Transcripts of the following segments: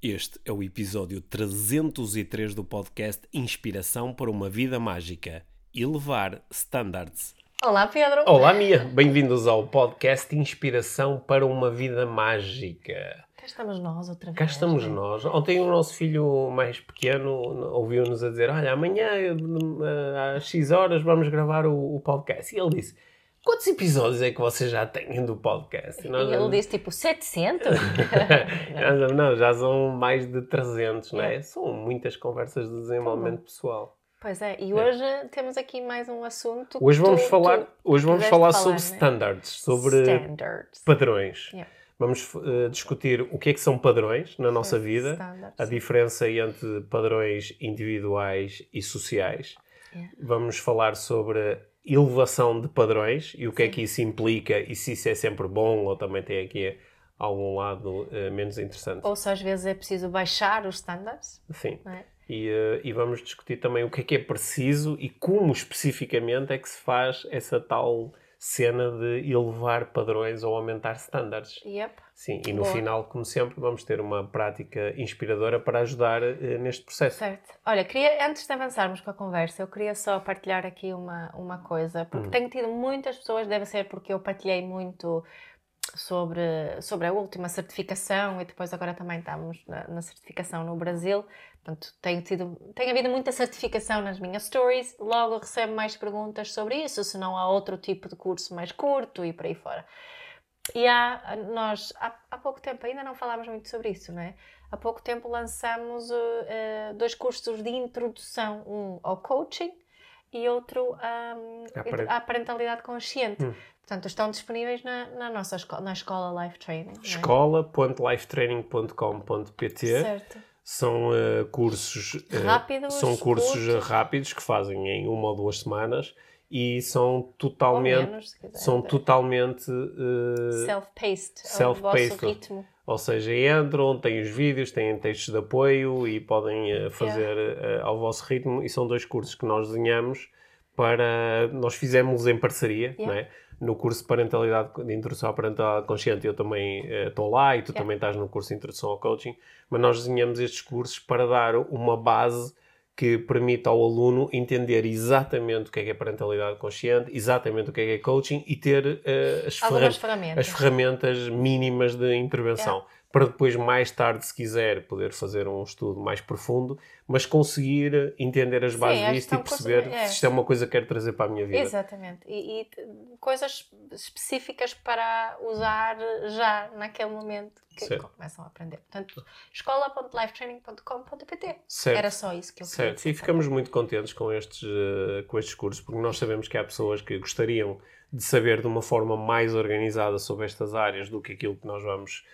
Este é o episódio 303 do podcast Inspiração para uma Vida Mágica. Elevar Standards. Olá, Pedro. Olá, Mia. Bem-vindos ao podcast Inspiração para uma Vida Mágica. Cá estamos nós outra vez. Cá estamos né? nós. Ontem o nosso filho mais pequeno ouviu-nos a dizer: Olha, amanhã eh, às X horas vamos gravar o, o podcast. E ele disse: Quantos episódios é que vocês já têm do podcast? E ele disse tipo 700? não. não, já são mais de 300, não é? São muitas conversas de desenvolvimento pessoal. Pois é, e hoje temos aqui mais um assunto. Hoje vamos tu, falar, tu hoje vamos falar falar, sobre né? standards, sobre Standards. padrões. Yeah. Vamos eh, discutir o que é que são padrões na nossa vida, standards. a diferença entre padrões individuais e sociais. Yeah. Vamos falar sobre elevação de padrões e o que é que isso implica e se isso é sempre bom ou também tem aqui algum lado eh, menos interessante. Ou se às vezes é preciso baixar os standards, Sim. é? E, eh, e vamos discutir também o que é que é preciso e como especificamente é que se faz essa tal cena de elevar padrões ou aumentar standards. Yep. Sim, e no Boa. final, como sempre, vamos ter uma prática inspiradora para ajudar eh, neste processo. Certo. Olha, queria, antes de avançarmos com a conversa, eu queria só partilhar aqui uma, uma coisa, porque Hum. tenho tido muitas pessoas, deve ser porque eu partilhei muito sobre, sobre a última certificação e depois agora também estamos na, na certificação no Brasil. Portanto, tenho, tido, tem havido muita certificação nas minhas stories, logo recebo mais perguntas sobre isso, se não há outro tipo de curso mais curto e por aí fora. E há, nós, há, há pouco tempo, ainda não falámos muito sobre isso, não é? Há pouco tempo lançamos uh, uh, dois cursos de introdução, um ao coaching e outro um, À paren- à parentalidade consciente. Hum. Portanto, estão disponíveis na, na nossa escola, na escola Life Training. é? escola.lifetraining.com.pt Certo. São eh, cursos eh, Rápidos, são cursos curtos. rápidos que fazem em uma ou duas semanas e são totalmente menos, são totalmente eh, Self-paced, self-paced. ao vosso ritmo. Ou seja, entram, têm os vídeos, têm textos de apoio e podem eh, fazer eh, ao vosso ritmo. E são dois cursos que nós desenhamos para. Nós fizemos em parceria, Yeah. não é? No curso de parentalidade, de introdução à parentalidade consciente, eu também eh, estou lá e tu Yeah. também estás no curso de introdução ao coaching. Mas nós desenhamos estes cursos para dar uma base que permita ao aluno entender exatamente o que é que é parentalidade consciente, exatamente o que é que é coaching e ter eh, as ferramentas as ferramentas mínimas de intervenção. Para depois, mais tarde, se quiser, poder fazer um estudo mais profundo, mas conseguir entender as Sim, bases que disto e são coisas- perceber é. se isto é uma coisa que quero trazer para a minha vida. Exatamente. E, e coisas específicas para usar já naquele momento que Certo. começam a aprender. Portanto, escola.lifetraining.com.pt. Era só isso que eu queria Certo, e ficamos muito contentes com estes, eh, com estes cursos, porque nós sabemos que há pessoas que gostariam de saber de uma forma mais organizada sobre estas áreas do que aquilo que nós vamos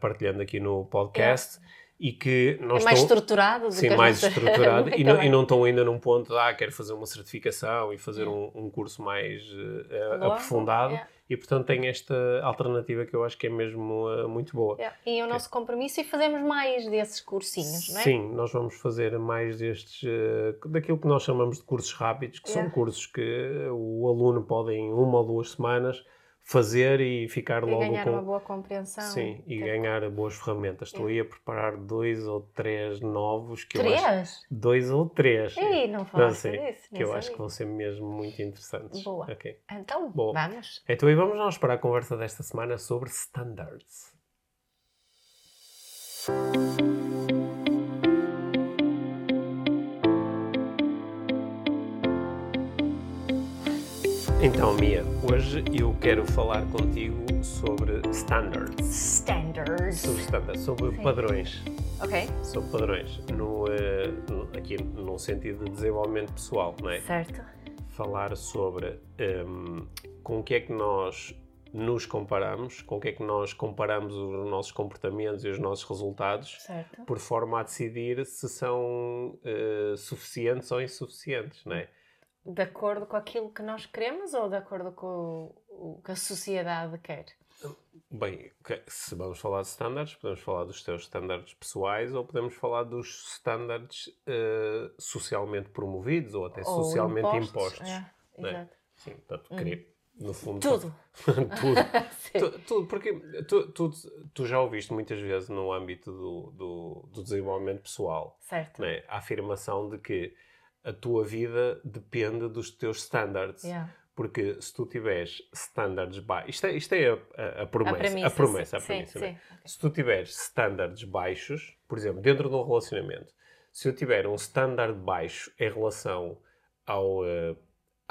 partilhando aqui no podcast e que não É mais estão- estruturado do Sim, que mais nossas- estruturado e não, e não estão ainda num ponto de ah, quero fazer uma certificação e fazer um, um curso mais eh, Longo, aprofundado e portanto tem esta alternativa que eu acho que é mesmo eh, muito boa. Yeah. E o nosso compromisso é fazermos mais desses cursinhos, não é? Sim, nós vamos fazer mais destes, eh, daquilo que nós chamamos de cursos rápidos, que são cursos que o aluno pode em uma ou duas semanas fazer e ficar E logo ganhar com... uma boa compreensão. Sim, e Ter- ganhar boas ferramentas. Estou aí a preparar dois ou três novos que eu acho... Três? Dois ou três. Ei, não Não falaste sei, disso. que eu acho que vão ser mesmo muito interessantes. Boa. Ok. Então, Boa. vamos. Então aí vamos nós para a conversa desta semana sobre standards. Então, Mia, hoje eu quero falar contigo sobre standards. Standards. Sobre standards, sobre Sim. padrões. Ok, Sobre padrões. No, no- aqui num sentido de desenvolvimento pessoal, não é? certo. falar sobre hum, com o que é que nós nos comparamos, com o que é que nós comparamos os nossos comportamentos e os nossos resultados, Certo. por forma a decidir se são eh, suficientes ou insuficientes, não é? De acordo com aquilo que nós queremos ou de acordo com o, o que a sociedade quer? Bem, se vamos falar de standards, podemos falar dos teus standards pessoais ou podemos falar dos standards eh, socialmente promovidos ou até Ou socialmente impostos. É, não é? exato. Sim, portanto, queria- no fundo. Tudo. tudo. tu, tudo. Porque tu, tu, tu, já ouviste muitas vezes no âmbito do, do, do desenvolvimento pessoal certo. Né, a afirmação de que a tua vida depende dos teus standards. Yeah. Porque se tu tiveres standards baixos. Isto é, isto é a, a, a, promessa. A premissa. A promessa, sim, a premissa sim, né? sim. Se tu tiveres standards baixos, por exemplo, dentro de um relacionamento, se eu tiver um standard baixo em relação ao, uh,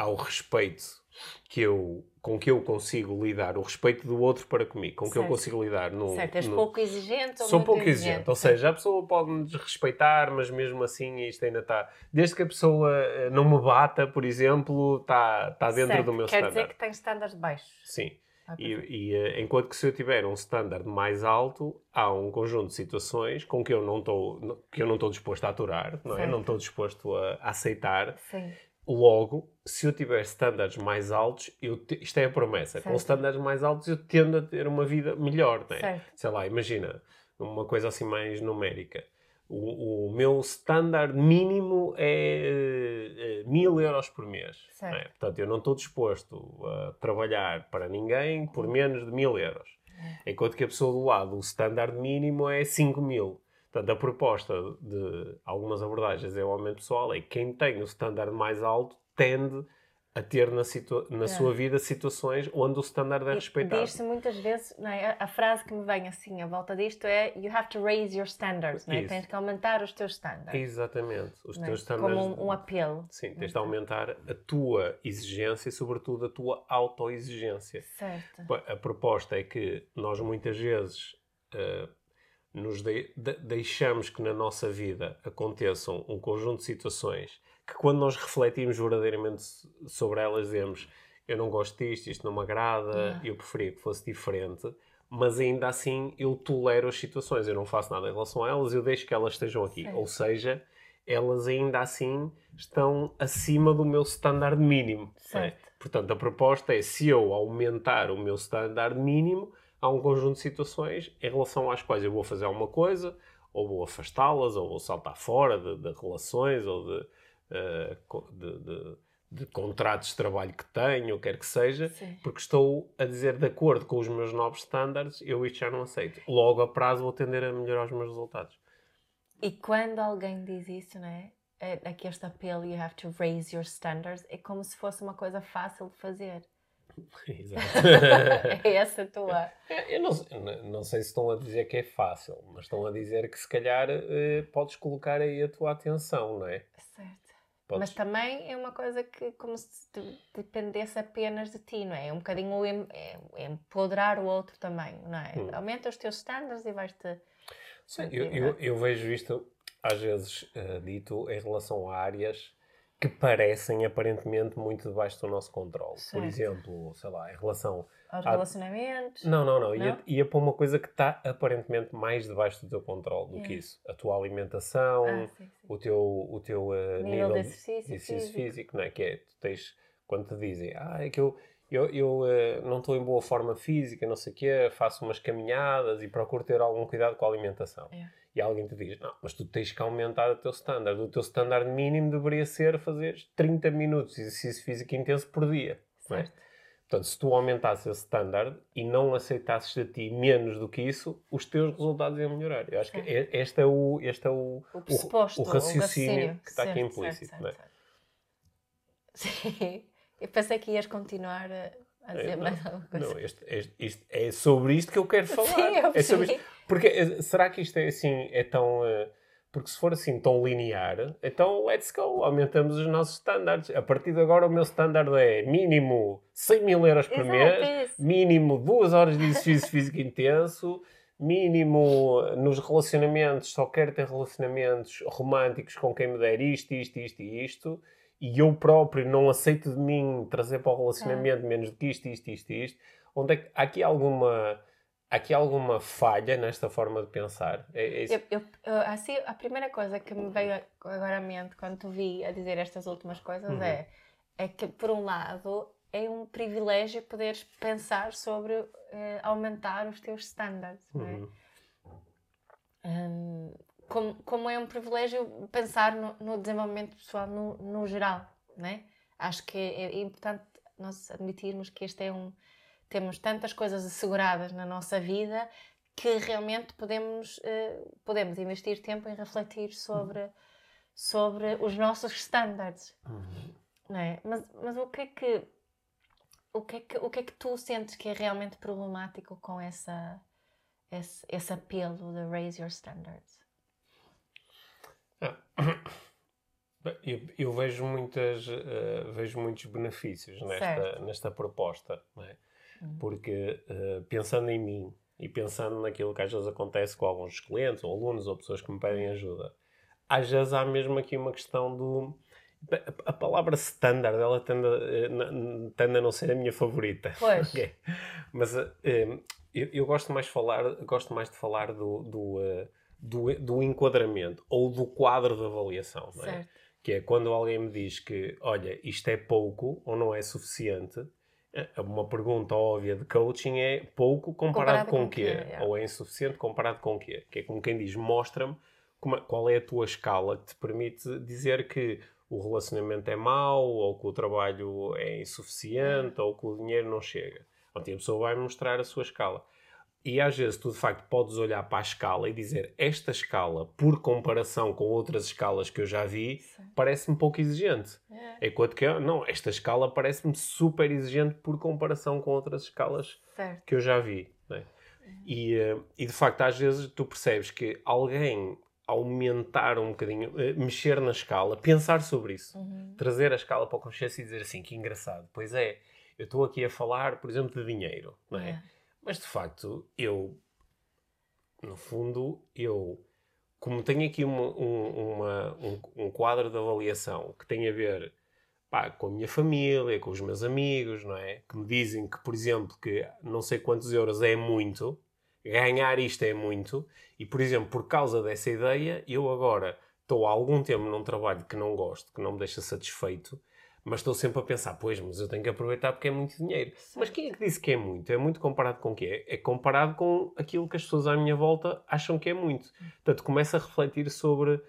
ao respeito que eu, com que eu consigo lidar, o respeito do outro para comigo, com que eu consigo lidar no. Certo, és no... pouco exigente ou Sou pouco exigente. exigente, ou seja, a pessoa pode-me desrespeitar, mas mesmo assim isto ainda está. Desde que a pessoa eh, não me bata, por exemplo, está, está dentro certo. do meu Quer standard. dizer que tens estándares baixos. Sim. Ah, E, e, eh, enquanto que se eu tiver um standard mais alto, há um conjunto de situações com que eu não estou que eu não estou disposto a aturar, não é? Certo. Não estou disposto a, a aceitar. Sim. Logo, se eu tiver standards mais altos, eu te- isto é a promessa. Com Certo. standards mais altos, eu tendo a ter uma vida melhor, não é? Certo. Sei lá, imagina uma coisa assim mais numérica. O, o meu standard mínimo é eh, mil euros por mês. é? Portanto, eu não estou disposto a trabalhar para ninguém por menos de mil euros. Enquanto que a pessoa do lado, o standard mínimo é 5 mil. Portanto, a proposta de algumas abordagens em aumento pessoal é que quem tem o standard mais alto tende a ter na, na É. sua vida situações onde o standard é E respeitado. Diz-se muitas vezes, não é? a, frase que me vem assim à volta disto é You have to raise your standards, não é? Isso. tens que aumentar os teus standards. Exatamente. Os não é? teus standards... Como um, um apelo. Sim, tens de aumentar a tua exigência e, sobretudo, a tua autoexigência. Certo. A proposta é que nós muitas vezes eh, nos de- de- deixamos que na nossa vida aconteçam um conjunto de situações que quando nós refletimos verdadeiramente sobre elas dizemos eu não gosto disto, isto não me agrada, Ah. eu preferia que fosse diferente, mas ainda assim eu tolero as situações, eu não faço nada em relação a elas, eu deixo que elas estejam aqui. Certo. Ou seja, elas ainda assim estão acima do meu standard mínimo. é? Certo. Portanto, a proposta é se eu aumentar o meu standard mínimo, há um conjunto de situações em relação às quais eu vou fazer alguma coisa, ou vou afastá-las, ou vou saltar fora de, de relações, ou de, co- de, de- de contratos de trabalho que tenho, ou quer que seja, Sim. porque estou a dizer de acordo com os meus novos standards, eu isto já não aceito. Logo, a prazo, vou tender a melhorar os meus resultados. E quando alguém diz isso, não é? É- Aqui este apelo, you have to raise your standards, é como se fosse uma coisa fácil de fazer. Exato. é essa a tua. É, Eu não, não- sei se estão a dizer que é fácil, mas estão a dizer que se calhar eh, podes colocar aí a tua atenção, não é? Certo. Podes- Mas também é uma coisa que como se de- dependesse apenas de ti, não é? É um bocadinho o em- é- empoderar o outro também, não é? Hum. Aumenta os teus standards e vais-te... Sim, eu, eu, eu vejo isto às vezes eh, dito em relação a áreas que parecem aparentemente muito debaixo do nosso controle. Por Certo. exemplo, sei lá, em relação. aos relacionamentos. Não, não, não. Ia, Não? ia para uma coisa que está aparentemente mais debaixo do teu controle do que isso. A tua alimentação, Ah, sim, sim. o teu, o teu eh, Nível de exercício exercício físico. físico, não é? Que é, tu tens, quando te dizem, ah, é que eu, eu, eu eh, não estou em boa forma física, não sei o quê, faço umas caminhadas e procuro ter algum cuidado com a alimentação. É. E alguém te diz, não, mas tu tens que aumentar o teu standard. O teu standard mínimo deveria ser fazer 30 minutos de exercício físico intenso por dia. É? Certo. Portanto, se tu aumentasses esse standard e não aceitasses de ti menos do que isso, os teus resultados iam melhorar. Eu acho que é- este é o, este é o, O pressuposto, o raciocínio que está aqui Certo, implícito. certo, é? certo, certo. Sim. Eu pensei que ias continuar a, a dizer É, não, mais alguma coisa. Não, este- este- isto- é sobre isto que eu quero falar. Sim, eu é sobre isto. Porque eh, será que isto é assim, é tão. eh, porque se for assim tão linear, então let's go, aumentamos os nossos standards. A partir de agora o meu standard é mínimo 100 mil euros por Exato, mês, é mínimo 2 horas de exercício físico intenso, mínimo nos relacionamentos, só quero ter relacionamentos românticos com quem me der isto, isto, isto e isto, e eu próprio não aceito de mim trazer para o relacionamento menos do que isto, isto, isto isto. Onde é que há aqui alguma há aqui alguma falha nesta forma de pensar? É, é? Eu, eu- assim, a primeira coisa que me veio agora à mente quando te vi a dizer estas últimas coisas Uhum. é, é que, por um lado, é um privilégio poderes pensar sobre eh, aumentar os teus standards, é? Uhum. Como, como é um privilégio pensar no, no desenvolvimento pessoal no, no geral, né? Acho que é, é importante nós admitirmos que este é um. Temos tantas coisas asseguradas na nossa vida que realmente podemos, uh, podemos investir tempo em refletir sobre, uhum. sobre os nossos standards. Uhum. Não é? mas, mas o que é que. O que, é que, o que é que tu sentes que é realmente problemático com essa, esse, esse apelo de raise your standards? Ah. Eu, eu, vejo, muitas, uh, vejo muitos benefícios nesta, nesta proposta, é? uhum. porque uh, pensando em mim e pensando naquilo que às vezes acontece com alguns clientes, ou alunos, ou pessoas que me pedem ajuda, às vezes há mesmo aqui uma questão do. A palavra standard, ela tende a, eh, tende a não ser a minha favorita. Pois. Okay. Mas uh, eu, eu, gosto, mais de falar, gosto mais de falar do, do, do, do enquadramento ou do quadro de avaliação. Não é? Certo que é quando alguém me diz que, olha, isto é pouco ou não é suficiente, é, uma pergunta óbvia de coaching é pouco comparado, comparado com, o quê? quê? É. Ou é insuficiente comparado com o quê? Que é como quem diz, mostra-me qual é a tua escala que te permite dizer que o relacionamento é mau, ou que o trabalho é insuficiente, é. ou que o dinheiro não chega. Então, a pessoa vai mostrar a sua escala. E às vezes tu de facto podes olhar para a escala e dizer esta escala, por comparação com outras escalas que eu já vi, parece-me pouco exigente. É. Enquanto que não, esta escala parece-me super exigente por comparação com outras escalas certo. que eu já vi. Né? E, eh, e de facto, às vezes tu percebes que alguém aumentar um bocadinho, eh, mexer na escala, pensar sobre isso, uhum. trazer a escala para o consciência e dizer assim: que engraçado, pois é, eu estou aqui a falar, por exemplo, de dinheiro, não é? é mas de facto, eu, no fundo, eu, como tenho aqui uma, um, uma, um, um, quadro de avaliação que tem a ver pá, com a minha família, com os meus amigos, não é? Que me dizem que, por exemplo, que não sei quantos euros é muito, ganhar isto é muito, e, por exemplo, por causa dessa ideia, eu agora estou há algum tempo num trabalho que não gosto, que não me deixa satisfeito, mas estou sempre a pensar, pois, mas eu tenho que aproveitar porque é muito dinheiro. Mas quem é que disse que é muito? É muito comparado com o quê? É comparado com aquilo que as pessoas à minha volta acham que é muito. Portanto, começa a refletir sobre uh,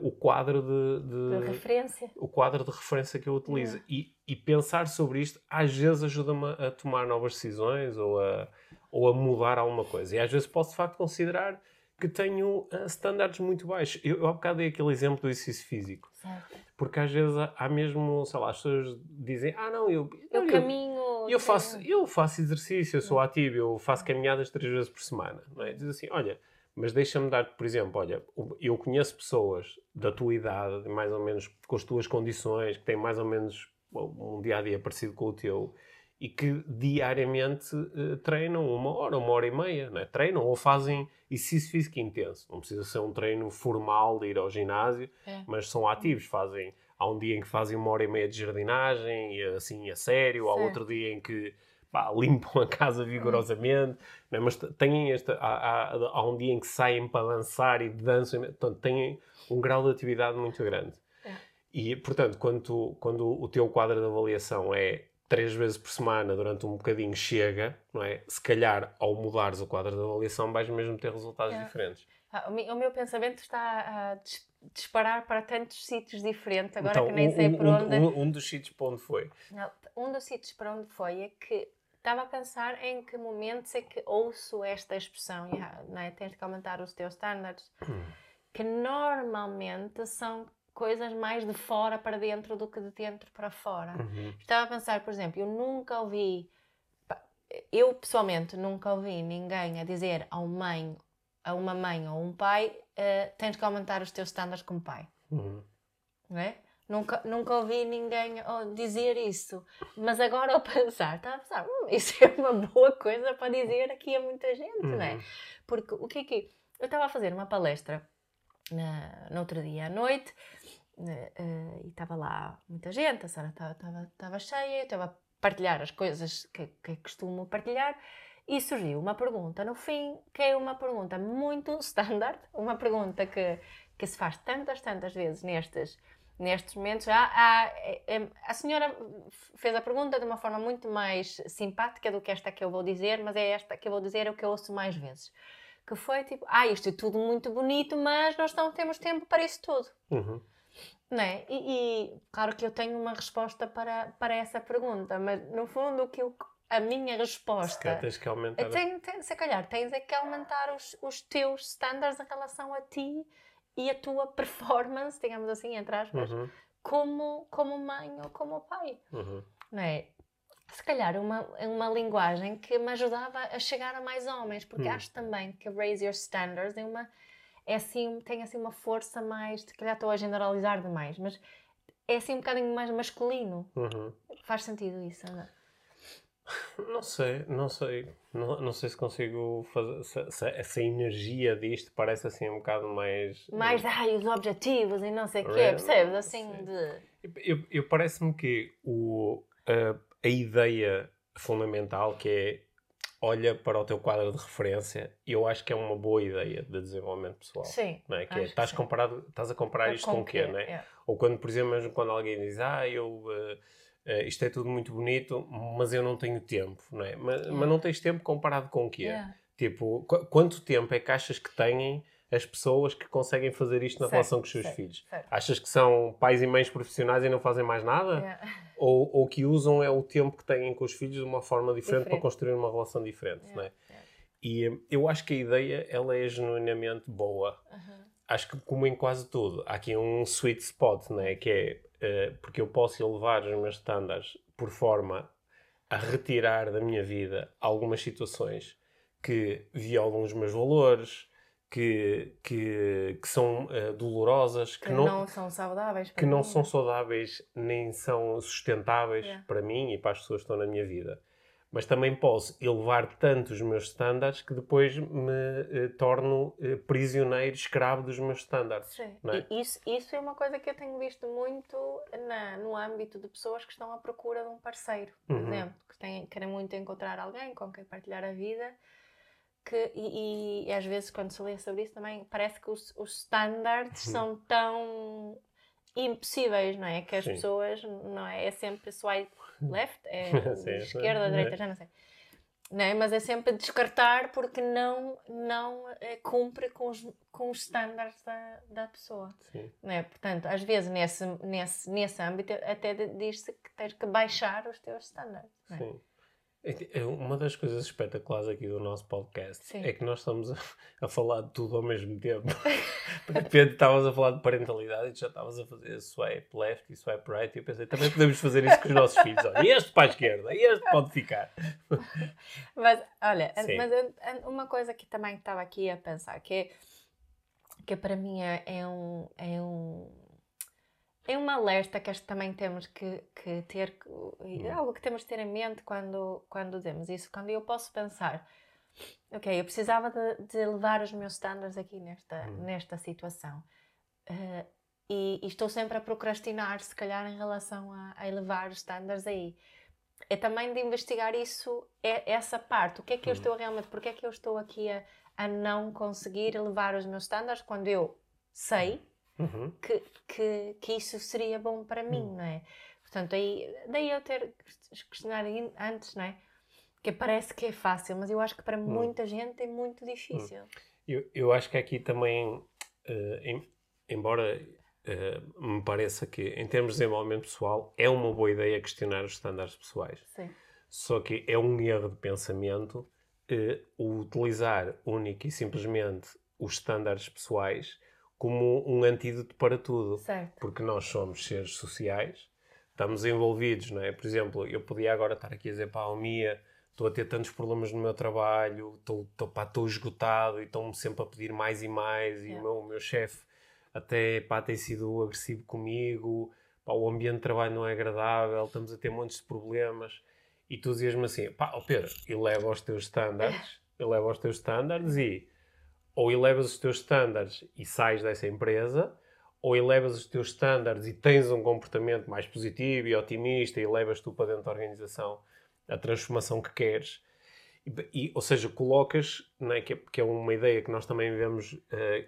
o quadro de, de, de, referência. O quadro de referência que eu utilizo. É. E, e, pensar sobre isto às vezes ajuda-me a tomar novas decisões ou a, ou a mudar alguma coisa. E às vezes posso de facto considerar que tenho uh, standards muito baixos. Eu, eu há bocado dei aquele exemplo do exercício físico. Certo. Porque às vezes há mesmo, sei lá, as pessoas dizem, ah não, eu... Eu, caminho... Eu faço, eu faço exercício, eu sou ativo, eu faço caminhadas três vezes por semana. Não é? Diz assim, olha, mas deixa-me dar por exemplo, olha, eu conheço pessoas da tua idade, mais ou menos com as tuas condições, que têm mais ou menos um dia-a-dia -dia parecido com o teu, e que diariamente uh, treinam uma hora, uma hora e meia, né? treinam ou fazem exercício físico intenso. Não precisa ser um treino formal de ir ao ginásio, é. mas são ativos, fazem. Há um dia em que fazem uma hora e meia de jardinagem, e assim a sério, há outro dia em que pá, limpam a casa vigorosamente, né? mas têm esta, há, há, há, um dia em que saem para dançar e dançam, portanto, têm um grau de atividade muito grande. É. E, portanto, quando, tu, quando o teu quadro de avaliação é três vezes por semana durante um bocadinho chega, não é? Se calhar, ao mudares o quadro de avaliação, vais mesmo ter resultados é. diferentes. Ah, o, meu, o, meu, pensamento está a disparar para tantos sítios diferentes, agora então, que nem um, sei por onde. Um, um, dos sítios para onde foi? Não, um dos sítios para onde foi é que estava a pensar em que momentos é que ouço esta expressão, não é? tens de aumentar os teus standards, hum. que normalmente são coisas mais de fora para dentro do que de dentro para fora. Uhum. Estava a pensar, por exemplo, eu nunca ouvi, eu pessoalmente nunca ouvi ninguém a dizer a uma mãe, a uma mãe ou um pai, uh, tens que aumentar os teus estándares como pai. Uhum. Não é? Nunca, nunca ouvi ninguém dizer isso. Mas agora ao pensar, estava a pensar, hum, isso é uma boa coisa para dizer aqui a muita gente, uhum. não é? Uhum. Porque o que é que. Eu estava a fazer uma palestra na, no outro dia à noite uh, e estava lá muita gente, a sala estava cheia, eu estava a partilhar as coisas que, que costumo partilhar e surgiu uma pergunta no fim, que é uma pergunta muito standard, uma pergunta que, que se faz tantas, tantas vezes nestes, nestes momentos. Já há, é, é, a senhora fez a pergunta de uma forma muito mais simpática do que esta que eu vou dizer, mas é esta que eu vou dizer é o que eu ouço mais vezes que foi tipo, ah, isto é tudo muito bonito, mas nós não temos tempo para isso tudo. Uhum. Não é? E, e, claro que eu tenho uma resposta para, para essa pergunta, mas no fundo o que eu, a minha resposta. Se tens que aumentar. Tem, tem, se calhar tens é que aumentar os, os teus standards em relação a ti e a tua performance, digamos assim, entre aspas, Uhum, como, como mãe ou como pai. uhum. Não é? Se calhar uma, uma linguagem que me ajudava a chegar a mais homens, porque Hum. acho também que raise your standards é uma, é assim, tem assim uma força mais, se calhar estou a generalizar demais, mas é assim um bocadinho mais masculino. Uhum. Faz sentido isso, não é? Não sei, não sei. Não, não sei se consigo fazer. Se, se essa energia disto parece assim um bocado mais. Mais, ai, os objetivos e não sei o quê, percebes? Assim sei. de... Eu, eu parece-me que o, a, a ideia fundamental que é olha para o teu quadro de referência, eu acho que é uma boa ideia de desenvolvimento pessoal. Sim. Não é? Que é, que estás, sim. comparado, estás a comparar isto com, o quê? Não é? É. Ou quando, por exemplo, mesmo quando alguém diz, ah, eu, eh, eh, isto é tudo muito bonito, mas eu não tenho tempo, não é? Mas, mas não tens tempo comparado com o quê? Tipo, qu- quanto tempo é que achas que têm as pessoas que conseguem fazer isto na Certo, relação com os seus certo, filhos? certo. Achas que são pais e mães profissionais e não fazem mais nada? Yeah. Ou, ou que usam é o tempo que têm com os filhos de uma forma diferente, para Diferente. construir uma relação diferente, Yeah, não é? yeah. E eh, eu acho que a ideia, ela é genuinamente boa Uhum. acho que como em quase tudo, há aqui um sweet spot, né? que é eh, porque eu posso elevar os meus estándares por forma a retirar da minha vida algumas situações que violam os meus valores, que, que, que são eh, dolorosas, que, Que não, não são saudáveis. que para não mim. são saudáveis nem são sustentáveis Yeah. para mim e para as pessoas que estão na minha vida. Mas também posso elevar tanto os meus standards que depois me eh, torno eh, prisioneiro, escravo dos meus standards. Sim. é? Isso, isso é uma coisa que eu tenho visto muito na, no âmbito de pessoas que estão à procura de um parceiro, por Uhum. exemplo, que têm, querem muito encontrar alguém com quem partilhar a vida. Que, e, e às vezes, quando se lê sobre isso, também parece que os, os standards Uhum. são tão impossíveis, não é? Que as Sim. pessoas, não é? É sempre swipe left, é Sim, esquerda, sim. direita, já não sei. Não é? Mas é sempre descartar porque não, não eh, cumpre com os, com os standards da, da pessoa. Sim. Não é? Portanto, às vezes nesse, nesse, nesse âmbito até diz-se que tens que baixar os teus standards. Não é? Sim. É é Uma das coisas espetaculares aqui do nosso podcast Sim. é que nós estamos a, a falar de tudo ao mesmo tempo. de repente estavas a falar de parentalidade e já estavas a fazer swipe left e swipe right e eu pensei, também podemos fazer isso com os nossos filhos. Olha, este para a esquerda, este pode ficar. Mas, olha, Sim. mas uma coisa que também estava aqui a pensar, que, é- que para mim é um, é um é um alerta que acho que também temos que, que ter, é algo que temos que ter em mente quando, quando dizemos isso, quando eu posso pensar, ok, eu precisava de, de elevar os meus standards aqui nesta, Hum. nesta situação. Eh, e, e estou sempre a procrastinar, se calhar, em relação a, a elevar os standards aí é também de investigar isso, é, essa parte. O que é que eu Uhum. estou realmente, porque é que eu estou aqui a, a não conseguir elevar os meus standards quando eu sei Uhum. que, que, que isso seria bom para mim, Hum. não é? Portanto, aí, daí eu ter questionado antes, não é? Que parece que é fácil, mas eu acho que para Hum. muita gente é muito difícil. Eu, eu acho que aqui também, eh, em- embora eh, me pareça que, em termos de desenvolvimento pessoal, é uma boa ideia questionar os estándares pessoais. Sim. Só que é um erro de pensamento o utilizar única e simplesmente os estándares pessoais como um antídoto para tudo. Certo. Porque nós somos seres sociais, estamos envolvidos, não é? Por exemplo, eu podia agora estar aqui a dizer para a Almia, estou a ter tantos problemas no meu trabalho, estou, estou, pá, estou esgotado e estão-me sempre a pedir mais e mais, e o meu, o meu chefe até pá, tem sido agressivo comigo, pá, o ambiente de trabalho não é agradável, estamos a ter montes de problemas. E tu dizias-me assim, pá, ó Pedro, eleva aos teus estándares, eleva aos teus estándares e ou elevas os teus estándares e sais dessa empresa, ou elevas os teus estándares e tens um comportamento mais positivo e otimista e levas tu para dentro da organização a transformação que queres. E, e, ou seja, colocas, né, que, é, que é uma ideia que nós também vemos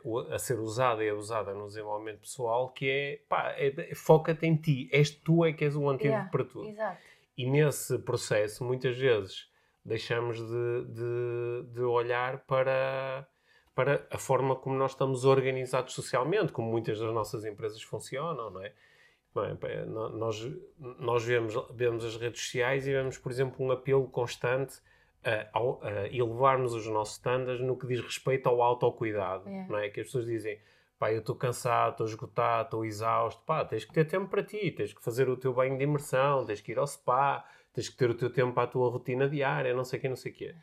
o- a ser usada e abusada no desenvolvimento pessoal, que é, pá, é- foca-te em ti, és tu é que és o antídoto Yeah, para tudo. Exato. E nesse processo, muitas vezes, deixamos de, de, de olhar para, para a forma como nós estamos organizados socialmente, como muitas das nossas empresas funcionam, não é? Não é? Nós, nós vemos, vemos as redes sociais e vemos, por exemplo, um apelo constante a, a, elevarmos os nossos standards no que diz respeito ao autocuidado, yeah. não é? Que as pessoas dizem, pá, eu estou cansado, estou esgotado, estou exausto, pá, tens que ter tempo para ti, tens que fazer o teu banho de imersão, tens que ir ao spa, tens que ter o teu tempo para a tua rotina diária, não sei o quê, não sei o quê.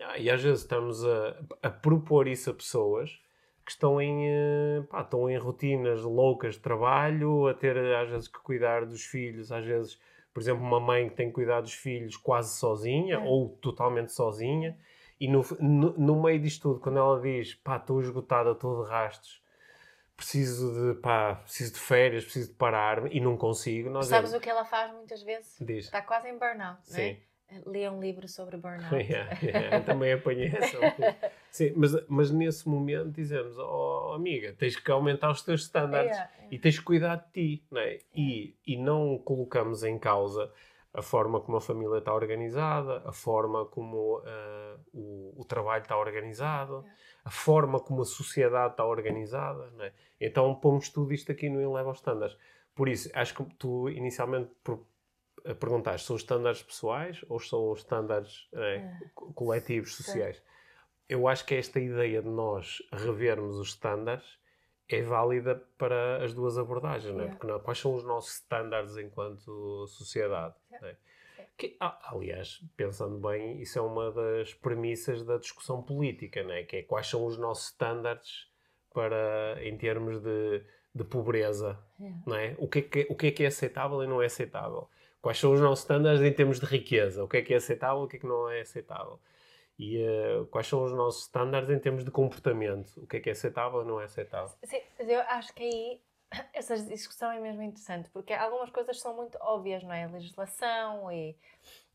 Ah, e às vezes estamos a, a propor isso a pessoas que estão em, eh, pá, estão em rotinas loucas de trabalho, a ter às vezes que cuidar dos filhos, às vezes, por exemplo, uma mãe que tem que cuidar dos filhos quase sozinha é. ou totalmente sozinha, e no, no, no, meio disto tudo, quando ela diz pá, estou esgotada, estou de rastros, preciso de, pá, preciso de férias, preciso de parar e não consigo. Nós Sabes é... o que ela faz muitas vezes? Diz. Está quase em burnout, Sim. não é? Lê um livro sobre burnout. Yeah, yeah, também apanhei essa. Sim, mas, mas nesse momento dizemos, oh amiga, tens que aumentar os teus standards yeah, e tens que cuidar de ti, não é? E, e não colocamos em causa a forma como a família está organizada, a forma como uh, o, o, trabalho está organizado, a forma como a sociedade está organizada, não é? Então pomos tudo isto aqui no Eleva aos Standards. Por isso, acho que tu inicialmente a perguntar são os estándares pessoais ou são os estándares é, coletivos, sociais? Sim. Eu acho que esta ideia de nós revermos os estándares é válida para as duas abordagens, não é? Porque não, quais são os nossos estándares enquanto sociedade? É? Que, aliás, pensando bem, isso é uma das premissas da discussão política, não é? Que é quais são os nossos estándares para, em termos de, de pobreza, não é? O que é que, o que é que é aceitável e não é aceitável? Quais são os nossos standards em termos de riqueza, o que é que é aceitável, o que é que não é aceitável. E uh, quais são os nossos standards em termos de comportamento, o que é que é aceitável e não é aceitável. Sim, mas eu acho que aí essa discussão é mesmo interessante, porque algumas coisas são muito óbvias, não é? A legislação e,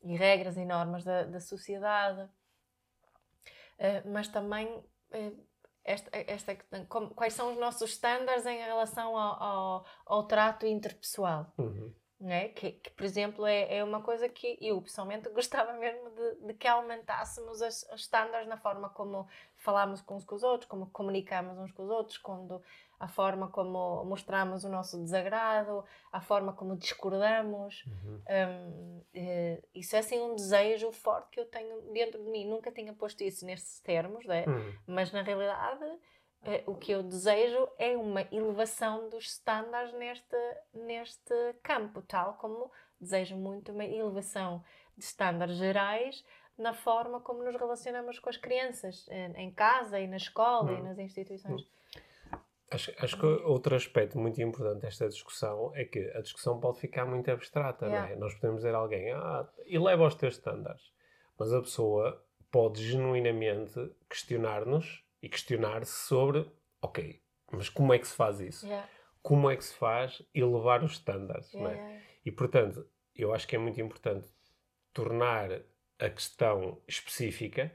e regras e normas da, da sociedade, uh, mas também uh, esta, esta, como, quais são os nossos estándares em relação ao, ao, ao trato interpessoal. Uhum né? que, que, por exemplo, é, é uma coisa que eu pessoalmente gostava mesmo de, de que aumentássemos as, as estándares na forma como falamos uns com os outros, como comunicamos uns com os outros, quando a forma como mostramos o nosso desagrado, a forma como discordamos. Uhum. Um, é, isso é assim um desejo forte que eu tenho dentro de mim. Nunca tinha posto isso nestes termos, né? Uhum. mas na realidade eh, o que eu desejo é uma elevação dos estándares neste, neste campo, tal como desejo muito uma elevação de estándares gerais na forma como nos relacionamos com as crianças, eh, em casa e na escola e hum. nas instituições. Hum. Acho, acho que outro aspecto muito importante desta discussão é que a discussão pode ficar muito abstrata, yeah. não é? Nós podemos dizer a alguém, ah, eleva os teus estándares, mas a pessoa pode genuinamente questionar-nos e questionar-se sobre, ok, mas como é que se faz isso? Yeah. Como é que se faz elevar os estándares? É? Yeah, é? E, portanto, eu acho que é muito importante tornar a questão específica,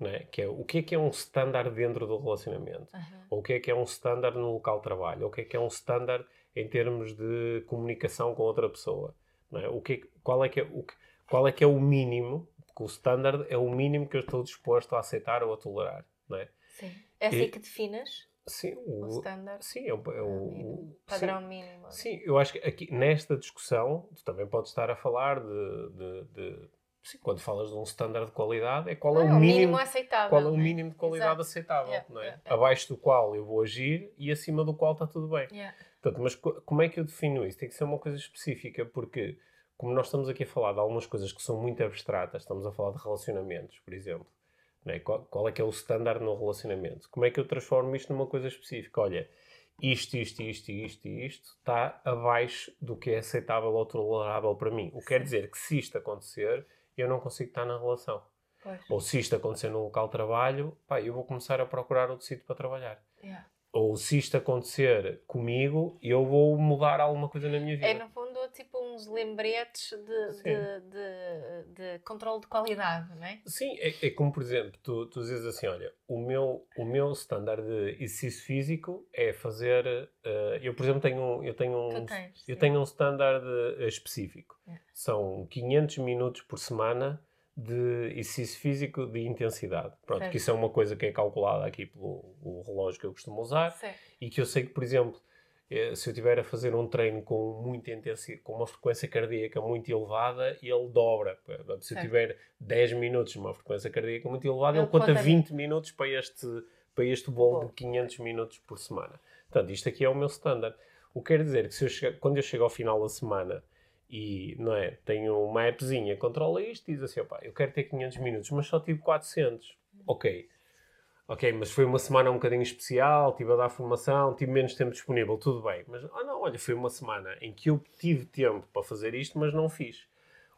é? que é o que é que é um standard dentro do relacionamento, ou o que é que é um standard no local de trabalho, ou o que é que é um standard em termos de comunicação com outra pessoa. É? O que, qual, é que é, o, qual é que é o mínimo, porque o standard é o mínimo que eu estou disposto a aceitar ou a tolerar. Não é? Sim. É assim e, que defines? Sim, o, o standard. Sim, é o, é o padrão sim, mínimo. Sim, eu acho que aqui nesta discussão tu também podes estar a falar de, de, de sim, quando falas de um standard de qualidade, é qual é, o, é mínimo, mínimo aceitável. Qual é o é? mínimo de qualidade Exato. aceitável, yeah, não é? Yeah, yeah. Abaixo do qual eu vou agir e acima do qual está tudo bem. Portanto, mas como é que eu defino isso? Tem que ser uma coisa específica, porque como nós estamos aqui a falar de algumas coisas que são muito abstratas, estamos a falar de relacionamentos, por exemplo é? Qual, qual, é que é o standard no relacionamento? Como é que eu transformo isto numa coisa específica? Olha, isto, isto, isto, isto e isto está abaixo do que é aceitável ou tolerável para mim. O que quer dizer que se isto acontecer, eu não consigo estar na relação. Pois. Ou se isto acontecer no local de trabalho, pá, eu vou começar a procurar outro sítio para trabalhar. Yeah. Ou se isto acontecer comigo, eu vou mudar alguma coisa na minha vida. É, no fundo, tipo uns lembretes de, de, de, de, controle de qualidade, não é? Sim, é, é como, por exemplo, tu, tu dizes assim, olha, o meu, o meu standard de exercício físico é fazer... Uh, eu, por exemplo, tenho, eu tenho um, tens, eu tenho um standard uh, específico. É. São 500 minutos por semana de exercício físico de intensidade. Pronto, Certo. que isso é uma coisa que é calculada aqui pelo relógio que eu costumo usar Certo. e que eu sei que, por exemplo, eh, se eu estiver a fazer um treino com muita intensidade, com uma frequência cardíaca muito elevada, ele dobra. Portanto, Se eu tiver 10 minutos de uma frequência cardíaca muito elevada, Ele ele conta conta 20 minutos para este, para este bolo Bolo. de 500 minutos por semana. Portanto, isto aqui é o meu standard. O que quer dizer que se eu chegar- quando eu chego ao final da semana e não é, tenho uma appzinha controla isto e diz assim, opá, eu quero ter 500 minutos, mas só tive 400. Ok. Ok, mas foi uma semana um bocadinho especial, estive a dar formação, tive menos tempo disponível, tudo bem. Mas, ah não, olha, foi uma semana em que eu tive tempo para fazer isto, mas não fiz.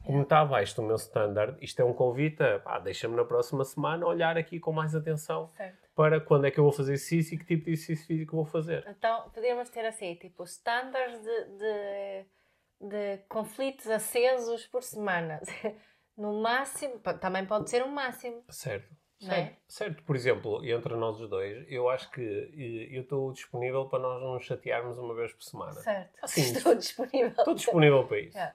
Como está abaixo do meu standard, isto é um convite a, pá, deixa-me na próxima semana olhar aqui com mais atenção Certo. para quando é que eu vou fazer exercício e que tipo de exercício físico vou fazer. Então, podíamos ter assim, tipo, standards de, de, de conflitos acesos por semana. No máximo, também pode ser um máximo. Certo. É? Certo. certo. Por exemplo, entre nós os dois, eu acho que eh, eu estou disponível para nós não nos chatearmos uma vez por semana. Certo. Assim, Estou disponível. Estou disponível para isso. É.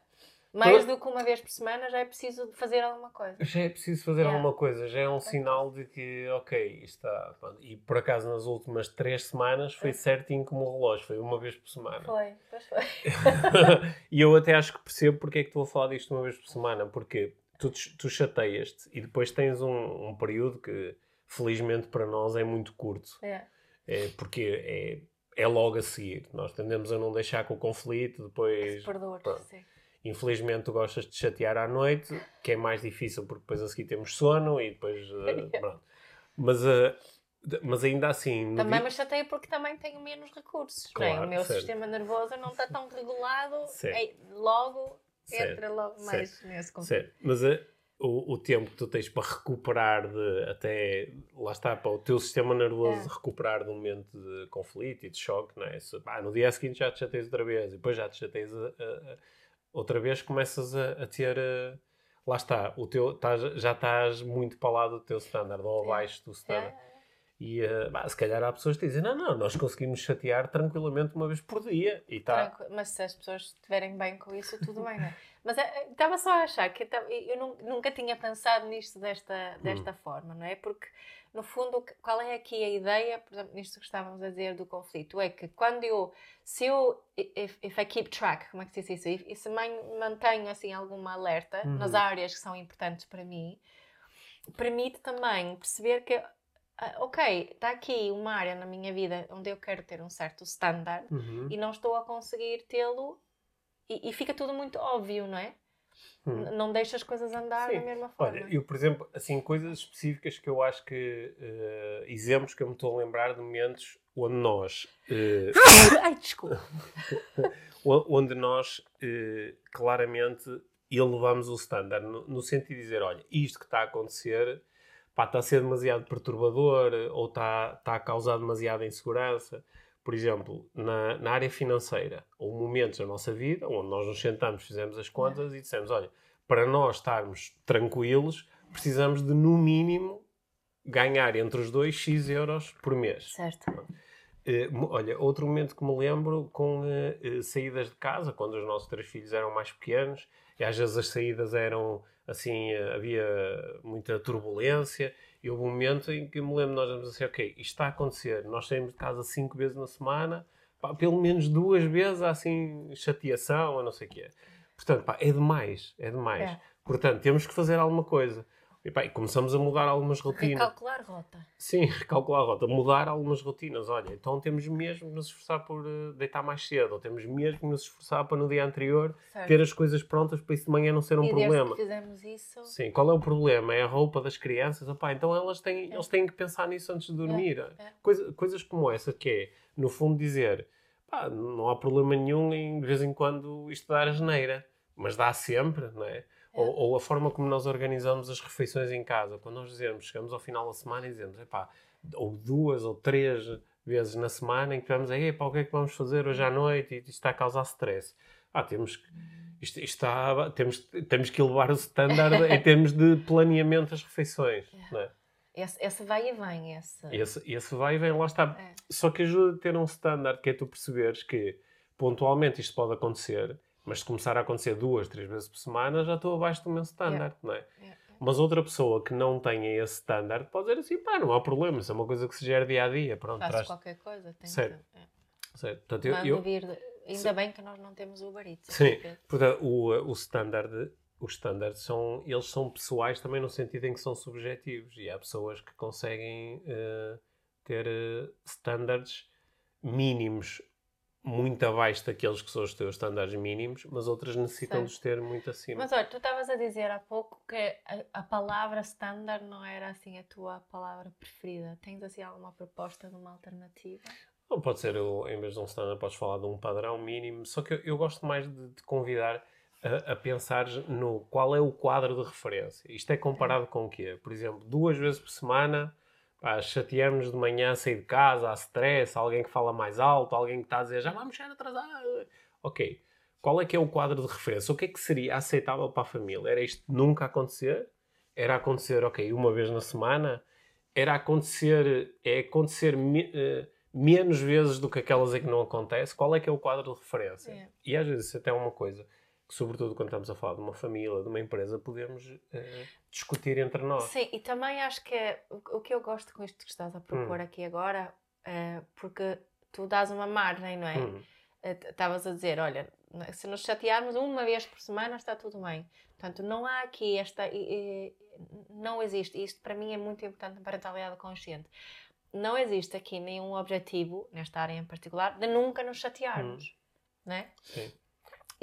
Mais do que uma vez por semana já é preciso fazer alguma coisa. Já é preciso fazer Yeah. alguma coisa, já é um sinal de que, ok, isto está. E por acaso nas últimas três semanas foi certinho como o relógio, foi uma vez por semana. Foi, pois foi. e eu até acho que percebo porque é que estou a falar disto uma vez por semana, porque tu, tu chateias-te e depois tens um, um período que, felizmente para nós, é muito curto. É. É, porque é, é logo a seguir. Nós tendemos a não deixar com o conflito, depois. Sim. Infelizmente, tu gostas de chatear à noite, que é mais difícil porque depois a seguir temos sono e depois. eh. Mas, de- mas ainda assim. Também me chateio porque também tenho menos recursos. é? Claro, O meu certo. sistema nervoso não está tão regulado, é- logo Certo, entra logo mais nesse conflito. Certo, mas eh, o, o tempo que tu tens para recuperar de até lá está para o teu sistema nervoso É. recuperar de um momento de conflito e de choque, não é? Se, pá, no dia seguinte já te chateias outra vez e depois já te chateias a- a- a- outra vez, começas a, a ter eh, lá está, o teu, estás- já estás muito para lá do teu standard ou abaixo do standard. É. E eh, bah, se calhar há pessoas que dizem: não, não, nós conseguimos chatear tranquilamente uma vez por dia e. Tranquilo, Mas se as pessoas estiverem bem com isso, tudo bem, não é? Mas eh, eh, estava só a achar que eu nunca tinha pensado nisto desta, desta Hum. forma, não é? Porque, no fundo, qual é aqui a ideia, por exemplo, nisto que estávamos a dizer do conflito? É que quando eu, se eu, if, if I keep track, como é que se diz isso? E se man- mantenho, assim, alguma alerta Uhum. nas áreas que são importantes para mim, permite também perceber que, ah, ok, está aqui uma área na minha vida onde eu quero ter um certo standard, Uhum. e não estou a conseguir tê-lo e, e fica tudo muito óbvio, não é? Hum. Não deixa as coisas andar Sim. da mesma forma. Olha, eu, por exemplo, assim, coisas específicas que eu acho que, eh, exemplos que eu me estou a lembrar de momentos onde nós, eh, Ai, desculpa. onde nós eh, claramente elevamos o standard, no, no sentido de dizer, olha, isto que está a acontecer, pá, está a ser demasiado perturbador ou está, está a causar demasiada insegurança. Por exemplo, na, na área financeira, houve momentos da nossa vida onde nós nos sentamos, fizemos as contas e dissemos, olha, para nós estarmos tranquilos, precisamos de, no mínimo, ganhar entre os dois X euros por mês. Certo. Eh, mo- olha, outro momento que me lembro com eh, eh, saídas de casa, quando os nossos três filhos eram mais pequenos, e às vezes as saídas eram assim, eh, havia muita turbulência, e houve um momento em que me lembro nós dizemos assim, ok, isto está a acontecer, nós saímos de casa cinco vezes na semana, pá, pelo menos duas vezes há assim chateação, ou não sei o quê. Portanto, pá, é demais, é demais. É. Portanto, temos que fazer alguma coisa. E, pá, e começamos a mudar algumas rotinas. Recalcular rota. Sim, calcular a rota, mudar algumas rotinas. Olha, então temos mesmo de nos esforçar por eh, deitar mais cedo, ou temos mesmo de nos esforçar para no dia anterior Certo. ter as coisas prontas para isso de manhã não ser um e problema. que fizemos isso, Sim, qual é o problema? É a roupa das crianças? Opá, então elas têm, eles têm que pensar nisso antes de dormir. é. Coisa- coisas como essa, que é, no fundo, dizer pá, não há problema nenhum em de vez em quando isto dar asneira, mas dá sempre, não é? Ou, ou a forma como nós organizamos as refeições em casa. Quando nós dizemos, chegamos ao final da semana e dizemos, epá, ou duas ou três vezes na semana em que vamos, epá, o que é que vamos fazer hoje à noite? E isto está a causar stress. Ah, temos que. Isto, está, temos, temos que elevar o standard em termos de planeamento das refeições. Não é? esse, esse vai e vem. Esse... esse, esse vai e vem, lá está. É. Só que ajuda a ter um standard que é tu perceberes que pontualmente isto pode acontecer, mas se começar a acontecer duas, três vezes por semana, já estou abaixo do meu standard, não é? É. Mas outra pessoa que não tenha esse standard pode dizer assim, pá, não há problema, isso é uma coisa que se gera dia a dia. Pronto, Faço traz... qualquer coisa. Tem Certo. Que, é. Certo. Portanto, eu, eu- vir Ainda Sim. bem que nós não temos o Uber Eats. Sim, porque- portanto, o, o standard, os standards são, eles são pessoais também no sentido em que são subjetivos e há pessoas que conseguem eh, ter eh, standards mínimos muito abaixo daqueles que são os teus standards mínimos, mas outras necessitam de os ter muito acima. Mas olha, tu estavas a dizer há pouco que a, a palavra standard não era assim a tua palavra preferida. Tens assim alguma proposta de uma alternativa? Ou pode ser, o- em vez de um standard, podes falar de um padrão mínimo. Só que eu, eu gosto mais de te convidar a, a pensar no qual é o quadro de referência. Isto é comparado com o quê? Por exemplo, duas vezes por semana, pá, chateamos de manhã a sair de casa, há stress, há alguém que fala mais alto, alguém que está a dizer já vamos chegar atrasado. Ok. Qual é que é o quadro de referência? O que é que seria aceitável para a família? Era isto nunca acontecer? Era acontecer, ok, uma vez na semana? Era acontecer, é acontecer me- eh, menos vezes do que aquelas em que não acontece? Qual é que é o quadro de referência? É. E às vezes isso até é uma coisa que, sobretudo quando estamos a falar de uma família, de uma empresa, podemos eh, discutir entre nós. Sim, e também acho que é, o, que eu gosto com isto que estás a propor Hum. aqui agora, é, porque tu dás uma margem, não é? Hum, Estavas a dizer, olha, se nos chatearmos uma vez por semana está tudo bem. Portanto, não há aqui esta. Não existe. Isto para mim é muito importante na parentalidade consciente. Não existe aqui nenhum objetivo, nesta área em particular, de nunca nos chatearmos. Não é? sim.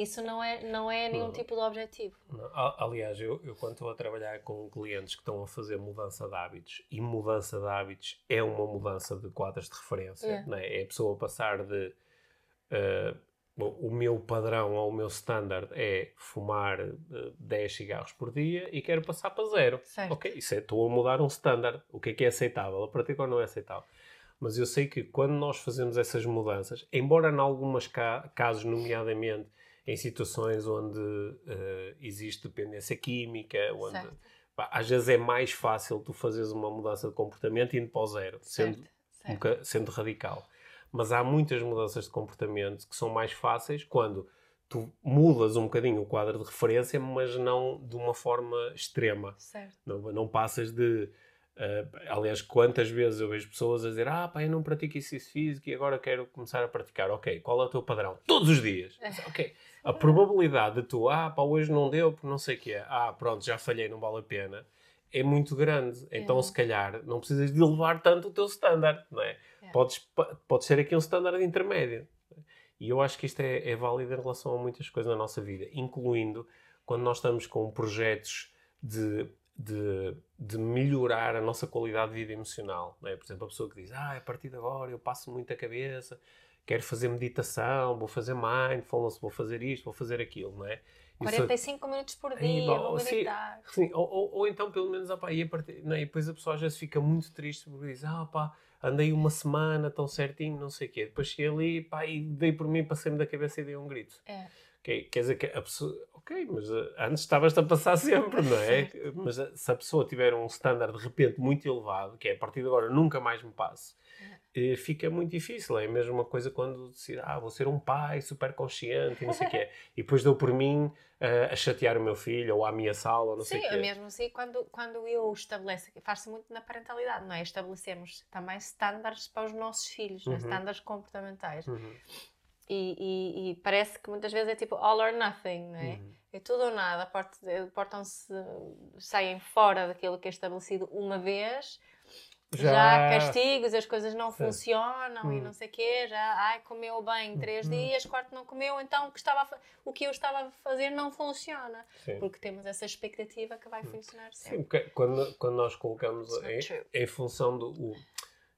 Isso não é, não é nenhum Não. tipo de objetivo. Não, Aliás, eu, eu quando estou a trabalhar com clientes que estão a fazer mudança de hábitos, e mudança de hábitos é uma mudança de quadros de referência, É. é? É a pessoa passar de eh, bom, o meu padrão ou o meu standard é fumar eh, 10 cigarros por dia e quero passar para zero. Certo. Ok, isso é, estou a mudar um standard. O que é que é aceitável? A partir de agora não é aceitável. Mas eu sei que quando nós fazemos essas mudanças, embora em alguns ca casos, nomeadamente em situações onde eh, existe dependência química, onde pá, às vezes é mais fácil tu fazeres uma mudança de comportamento indo para o zero, sendo, Certo. um certo. boca- sendo radical. Mas há muitas mudanças de comportamento que são mais fáceis quando tu mudas um bocadinho o quadro de referência, mas não de uma forma extrema. Certo. Não, não passas de. Eh, aliás, quantas vezes eu vejo pessoas a dizer: Ah, pá, eu não pratico exercício físico e agora quero começar a praticar. Ok, qual é o teu padrão? Todos os dias. Ok. A probabilidade de tu, ah, pá, hoje não deu porque não sei o que é. Ah, pronto, já falhei, não vale a pena. É muito grande. Então, É. se calhar, não precisas de elevar tanto o teu standard, não é? É. Podes, ser aqui um standard intermédio. E eu acho que isto é, é válido em relação a muitas coisas na nossa vida, incluindo quando nós estamos com projetos de, de, de melhorar a nossa qualidade de vida emocional. Não é? Por exemplo, a pessoa que diz, ah, a partir de agora eu passo muito a cabeça, quero fazer meditação, vou fazer mindfulness, vou fazer isto, vou fazer aquilo, não é? Isso- 45 minutos por Aí, dia, bom, vou meditar. Sim, ou, ou, ou então pelo menos, pá, e, a partir, não é? e depois a pessoa às vezes fica muito triste porque diz, ah pá, andei uma semana tão certinho, não sei o quê. Depois cheguei ali pá, e dei por mim, passei-me da cabeça e dei um grito. É. Ok, Quer dizer que a pessoa, ok, mas uh, antes estavas a passar sempre, não é? Mas uh, se a pessoa tiver um standard de repente muito elevado, que é a partir de agora nunca mais me passo, eh, fica muito difícil. É a mesma coisa quando decidir, ah, vou ser um pai super consciente e não sei o quê. E depois dou por mim uh, a chatear o meu filho ou a ameaçá-lo ou não sei Sim, o quê. mesmo assim, quando, quando eu estabeleço, faz-se muito na parentalidade, não é? Estabelecemos também standards para os nossos filhos, né? Uhum. standards comportamentais. Uhum, E, e- e parece que muitas vezes é tipo all or nothing, não é? uhum. É tudo ou nada, port- portam-se, saem fora daquilo que é estabelecido uma vez, já, há castigos, as coisas não Sim. funcionam e Hum. não sei o quê, já, ai, comeu bem três Hum. dias, quarto não comeu, então o que, estava a o que eu estava a fazer não funciona. Sim. Porque temos essa expectativa que vai funcionar Sim, sempre. porque quando, quando nós colocamos not em, true. em função do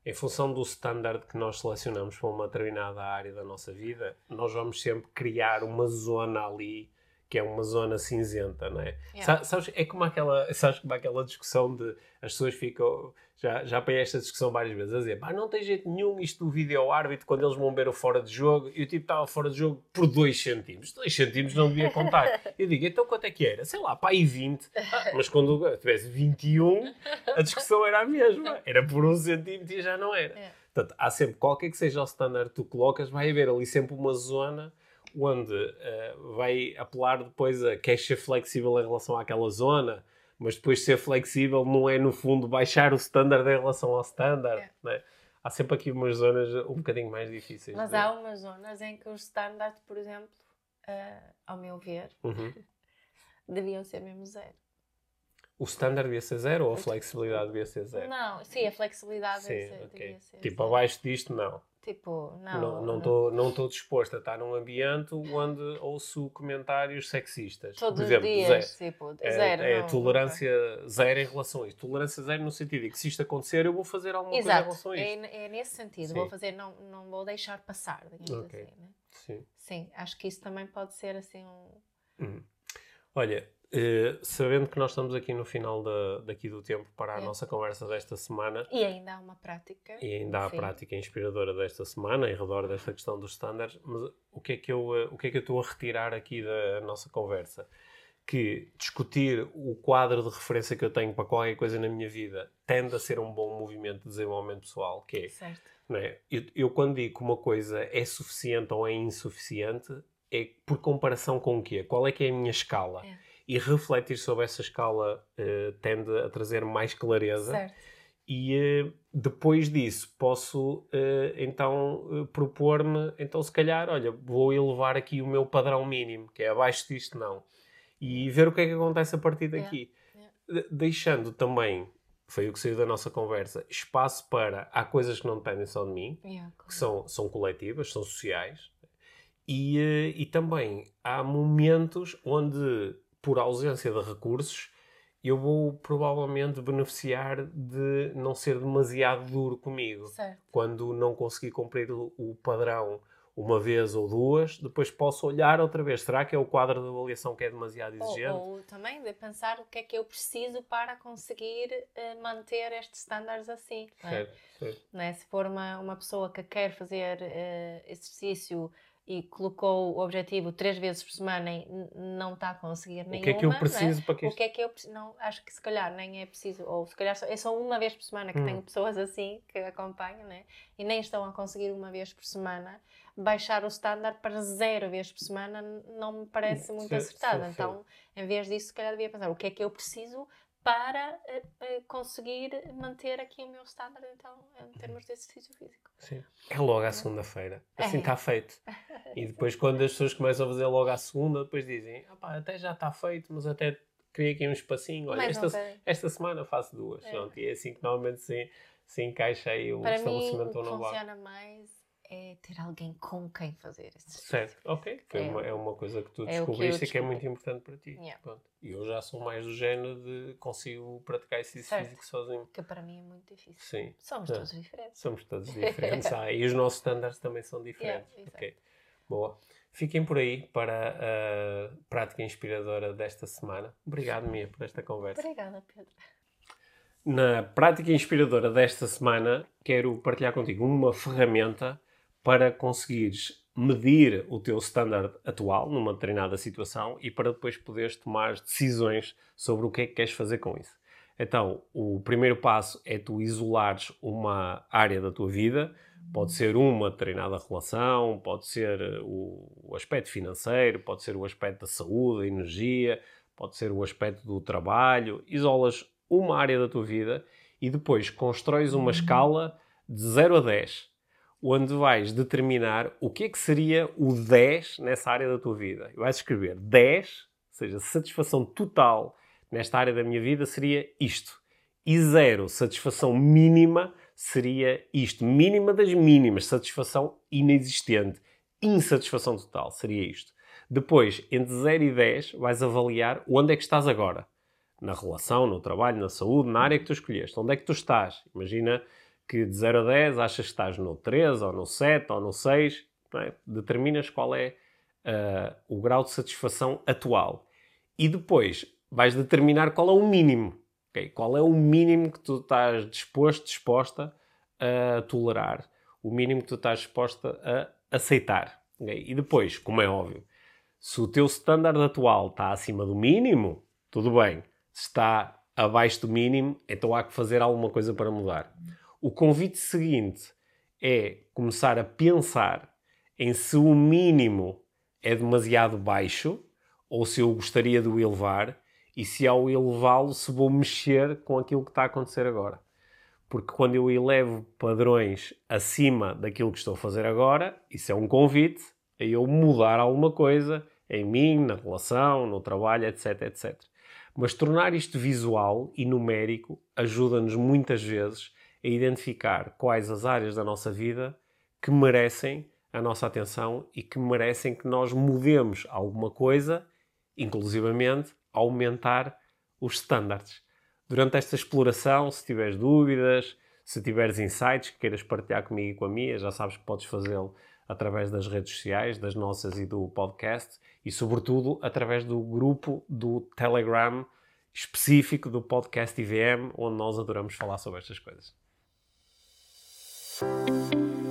em função do standard que nós selecionamos para uma determinada área da nossa vida, nós vamos sempre criar uma zona ali que é uma zona cinzenta, não é? Yeah. Sa- Sabes, é como aquela, sabes como aquela discussão de as pessoas ficam, já, já apanhei esta discussão várias vezes, a dizer, pá, não tem jeito nenhum isto do vídeo árbitro quando eles vão ver o fora de jogo e o tipo estava fora de jogo por 2 centímetros. 2 centímetros não devia contar. Eu digo, então quanto é que era? Sei lá, pá, aí 20. Ah, mas quando eu tivesse 21, a discussão era a mesma. Era por 1 centímetro e já não era. É. Portanto, há sempre, qualquer que seja o standard que tu colocas, vai haver ali sempre uma zona onde eh, vai apelar depois a queres ser flexível em relação àquela zona, Mas depois ser flexível não é, no fundo, baixar o standard em relação ao standard. É. Né? Há sempre aqui umas zonas um bocadinho mais difíceis. Mas de- há umas zonas em que os standards, por exemplo, ah, ao meu ver, Uhum. deviam ser mesmo zero. O standard devia ser zero ou a flexibilidade devia ser zero? Não, sim, a flexibilidade Sim, devia ser, ok. devia ser Tipo, zero. abaixo disto, não. Tipo, não. Não não estou não estou disposto a estar num ambiente onde ouço comentários sexistas. Todos Por exemplo, os dias, zero. tipo, É, zero. é não, tolerância zero em relação a isto. Tolerância zero no sentido de que se isto acontecer, eu vou fazer alguma nunca. coisa em Exato, relação a isto. é, é nesse sentido. Sim. Vou fazer, não, não vou deixar passar, digamos Ok. assim. Né? Sim. Sim, acho que isso também pode ser assim um. Hum. Olha, eh, sabendo que nós estamos aqui no final da, daqui do tempo para a É. nossa conversa desta semana, E ainda há uma prática. e ainda há a prática inspiradora desta semana em redor desta questão dos standards, mas o que é que eu, eh, o que é que eu estou a retirar aqui da nossa conversa? Que discutir o quadro de referência que eu tenho para qualquer coisa na minha vida tende a ser um bom movimento de desenvolvimento pessoal, que é Certo. não é? Eu, eu quando digo que uma coisa é suficiente ou é insuficiente, é por comparação com o quê? Qual é que é a minha escala? É. E refletir sobre essa escala eh, tende a trazer mais clareza. Certo. E eh, depois disso posso eh, então propor-me, então se calhar, olha, vou elevar aqui o meu padrão mínimo, que é abaixo disto não. E ver o que é que acontece a partir daqui. De- Deixando também, foi o que saiu da nossa conversa, espaço para, há coisas que não dependem só de mim, Yeah, que são, são coletivas, são sociais, e, e também há momentos onde, por ausência de recursos, eu vou provavelmente beneficiar de não ser demasiado duro comigo. Certo. Quando não conseguir cumprir o, o padrão uma vez ou duas, depois posso olhar outra vez. Será que é o quadro de avaliação que é demasiado Ou, exigente? ou também de pensar o que é que eu preciso para conseguir eh, manter estes estándares assim. é? Certo, certo. é? Se for uma, uma pessoa que quer fazer eh, exercício e colocou o objetivo três vezes por semana e não está a conseguir O nenhuma, que é que eu é? preciso para que O isto... que é que eu preciso? Não, acho que se calhar nem é preciso, ou se calhar é só uma vez por semana que Hum. tenho pessoas assim que acompanham, né? E nem estão a conseguir uma vez por semana. Baixar o standard para zero vezes por semana não me parece muito acertado. Então, em vez disso, se calhar devia pensar o que é que eu preciso para eh, conseguir manter aqui o meu standard, então, em termos de exercício físico. Sim. É logo à segunda-feira. Assim É. está feito. E depois, quando as pessoas começam a fazer logo à segunda, depois dizem: "Ah pá, até já está feito, mas até queria aqui um espacinho. Olha, esta, esta semana faço duas. É. Pronto, e é assim que normalmente se, se encaixa aí o Para mim, estabelecimento que ou não funciona mais é ter alguém com quem fazer esse. Certo, ok. Foi É uma, é uma coisa que tu é o que eu descobriste e que é muito importante para ti. Yeah. Pronto. E eu já sou mais do género de consigo praticar exercício Certo. físico sozinho. Que para mim é muito difícil. Sim. Somos É. todos diferentes. Somos todos diferentes. ah, e os nossos standards também são diferentes. Yeah, ok. Boa. Fiquem por aí para a prática inspiradora desta semana. Obrigado, Mia, por esta conversa. Obrigada, Pedro. Na prática inspiradora desta semana, quero partilhar contigo uma ferramenta para conseguires medir o teu standard atual numa determinada situação e para depois poderes tomar decisões sobre o que é que queres fazer com isso. Então, o primeiro passo é tu isolares uma área da tua vida, pode ser uma determinada relação, pode ser eh, o, o aspecto financeiro, pode ser o aspecto da saúde, da energia, pode ser o aspecto do trabalho. Isolas uma área da tua vida e depois constróis uma escala de 0 a 10, onde vais determinar o que é que seria o 10 nessa área da tua vida. E vais escrever 10, ou seja, satisfação total nesta área da minha vida seria isto. E 0, satisfação mínima, seria isto. Mínima das mínimas, satisfação inexistente. Insatisfação total seria isto. Depois, entre 0 e 10, vais avaliar onde é que estás agora. Na relação, no trabalho, na saúde, na área que tu escolheste. Onde é que tu estás? Imagina que de 0 a 10 achas que estás no 3, ou no 7, ou no 6. não é? Determinas qual é ah, o grau de satisfação atual. E depois vais determinar qual é o mínimo. ok? Qual é o mínimo que tu estás disposto, disposta a tolerar. O mínimo que tu estás disposta a aceitar. ok? E depois, como é óbvio, se o teu standard atual está acima do mínimo, tudo bem. Se está abaixo do mínimo, então há que fazer alguma coisa para mudar. O convite seguinte é começar a pensar em se o mínimo é demasiado baixo ou se eu gostaria de o elevar e se ao elevá-lo, se vou mexer com aquilo que está a acontecer agora. Porque quando eu elevo padrões acima daquilo que estou a fazer agora, isso é um convite a eu mudar alguma coisa em mim, na relação, no trabalho, etc, etc. Mas tornar isto visual e numérico ajuda-nos muitas vezes a identificar quais as áreas da nossa vida que merecem a nossa atenção e que merecem que nós mudemos alguma coisa, inclusivamente aumentar os standards. Durante esta exploração, se tiveres dúvidas, se tiveres insights que queiras partilhar comigo e com a Mia, já sabes que podes fazê-lo através das redes sociais, das nossas e do podcast, e sobretudo através do grupo do Telegram específico do podcast IVM, onde nós adoramos falar sobre estas coisas. Thank you.